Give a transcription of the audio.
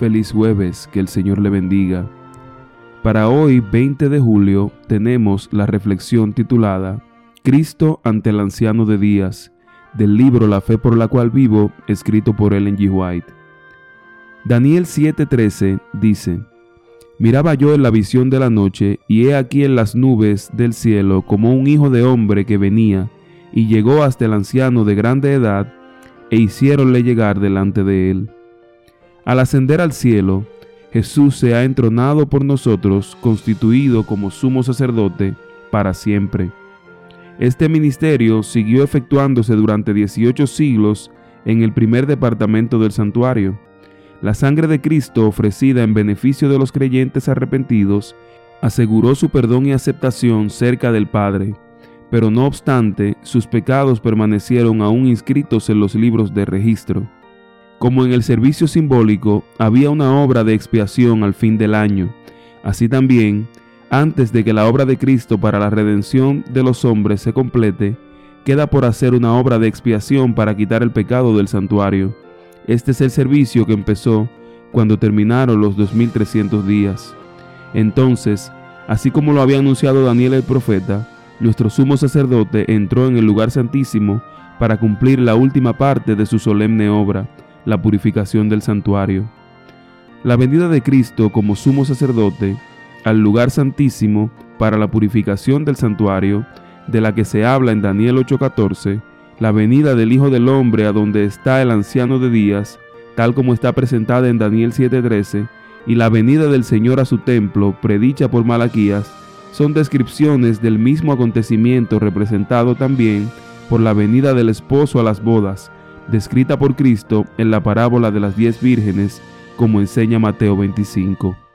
Feliz jueves, que el Señor le bendiga. Para hoy, 20 de julio, tenemos la reflexión titulada Cristo ante el anciano de días, del libro La fe por la cual vivo, escrito por Ellen G. White. Daniel 7:13 dice, Miraba yo en la visión de la noche, y he aquí en las nubes del cielo como un hijo de hombre que venía, y llegó hasta el anciano de grande edad, e hiciéronle llegar delante de él. Al ascender al cielo, Jesús se ha entronado por nosotros, constituido como sumo sacerdote para siempre. Este ministerio siguió efectuándose durante 18 siglos en el primer departamento del santuario. La sangre de Cristo ofrecida en beneficio de los creyentes arrepentidos aseguró su perdón y aceptación cerca del Padre, pero no obstante sus pecados permanecieron aún inscritos en los libros de registro. Como en el servicio simbólico había una obra de expiación al fin del año, así también, antes de que la obra de Cristo para la redención de los hombres se complete, queda por hacer una obra de expiación para quitar el pecado del santuario. Este es el servicio que empezó cuando terminaron los 2300 días. Entonces, así como lo había anunciado Daniel el profeta, nuestro sumo sacerdote entró en el lugar santísimo para cumplir la última parte de su solemne obra, la purificación del santuario. La venida de Cristo como sumo sacerdote al lugar santísimo para la purificación del santuario, de la que se habla en Daniel 8:14, la venida del Hijo del Hombre a donde está el anciano de días, tal como está presentada en Daniel 7:13, y la venida del Señor a su templo, predicha por Malaquías, son descripciones del mismo acontecimiento representado también por la venida del esposo a las bodas, descrita por Cristo en la parábola de las diez vírgenes, como enseña Mateo 25.